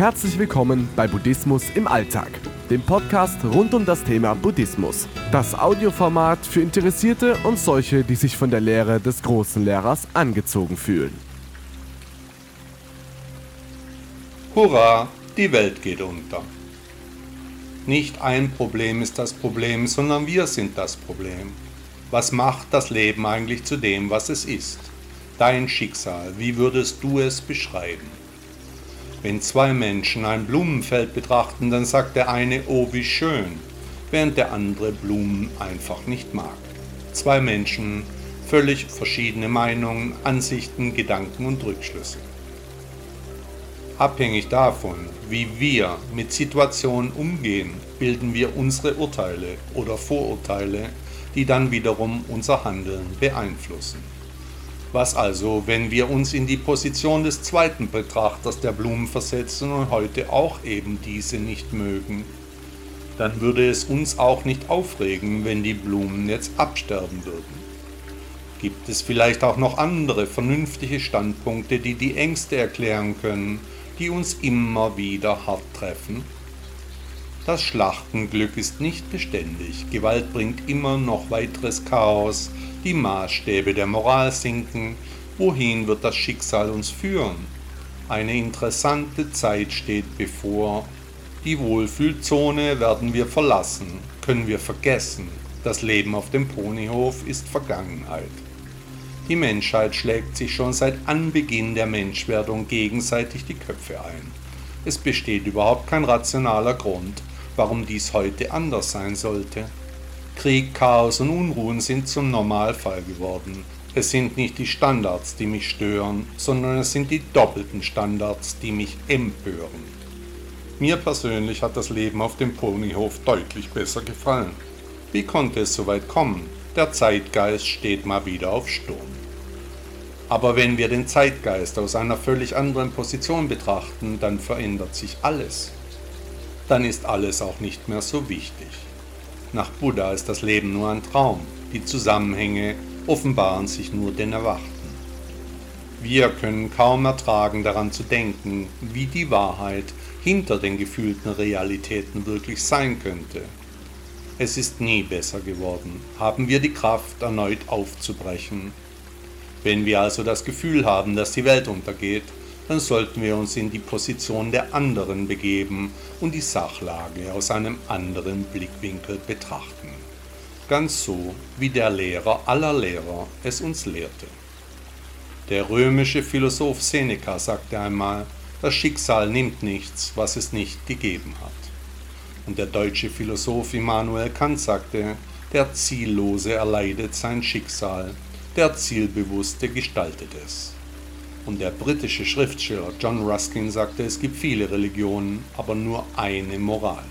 Herzlich willkommen bei Buddhismus im Alltag, dem Podcast rund um das Thema Buddhismus. Das Audioformat für Interessierte und solche, die sich von der Lehre des großen Lehrers angezogen fühlen. Hurra, die Welt geht unter. Nicht ein Problem ist das Problem, sondern wir sind das Problem. Was macht das Leben eigentlich zu dem, was es ist? Dein Schicksal, wie würdest du es beschreiben? Wenn zwei Menschen ein Blumenfeld betrachten, dann sagt der eine, oh wie schön, während der andere Blumen einfach nicht mag. Zwei Menschen, völlig verschiedene Meinungen, Ansichten, Gedanken und Rückschlüsse. Abhängig davon, wie wir mit Situationen umgehen, bilden wir unsere Urteile oder Vorurteile, die dann wiederum unser Handeln beeinflussen. Was also, wenn wir uns in die Position des zweiten Betrachters der Blumen versetzen und heute auch eben diese nicht mögen? Dann würde es uns auch nicht aufregen, wenn die Blumen jetzt absterben würden. Gibt es vielleicht auch noch andere vernünftige Standpunkte, die die Ängste erklären können, die uns immer wieder hart treffen? Das Schlachtenglück ist nicht beständig, Gewalt bringt immer noch weiteres Chaos, die Maßstäbe der Moral sinken, wohin wird das Schicksal uns führen? Eine interessante Zeit steht bevor. Die Wohlfühlzone werden wir verlassen, können wir vergessen. Das Leben auf dem Ponyhof ist Vergangenheit. Die Menschheit schlägt sich schon seit Anbeginn der Menschwerdung gegenseitig die Köpfe ein. Es besteht überhaupt kein rationaler Grund, warum dies heute anders sein sollte. Krieg, Chaos und Unruhen sind zum Normalfall geworden. Es sind nicht die Standards, die mich stören, sondern es sind die doppelten Standards, die mich empören. Mir persönlich hat das Leben auf dem Ponyhof deutlich besser gefallen. Wie konnte es so weit kommen? Der Zeitgeist steht mal wieder auf Sturm. Aber wenn wir den Zeitgeist aus einer völlig anderen Position betrachten, dann verändert sich alles. Dann ist alles auch nicht mehr so wichtig. Nach Buddha ist das Leben nur ein Traum. Die Zusammenhänge offenbaren sich nur den Erwachten. Wir können kaum ertragen daran zu denken, wie die Wahrheit hinter den gefühlten Realitäten wirklich sein könnte. Es ist nie besser geworden. Haben wir die Kraft, erneut aufzubrechen. Wenn wir also das Gefühl haben, dass die Welt untergeht, dann sollten wir uns in die Position der anderen begeben und die Sachlage aus einem anderen Blickwinkel betrachten. Ganz so, wie der Lehrer aller Lehrer es uns lehrte. Der römische Philosoph Seneca sagte einmal, das Schicksal nimmt nichts, was es nicht gegeben hat. Und der deutsche Philosoph Immanuel Kant sagte, der Ziellose erleidet sein Schicksal, der Zielbewusste gestaltet es. Und der britische Schriftsteller John Ruskin sagte, es gibt viele Religionen, aber nur eine Moral.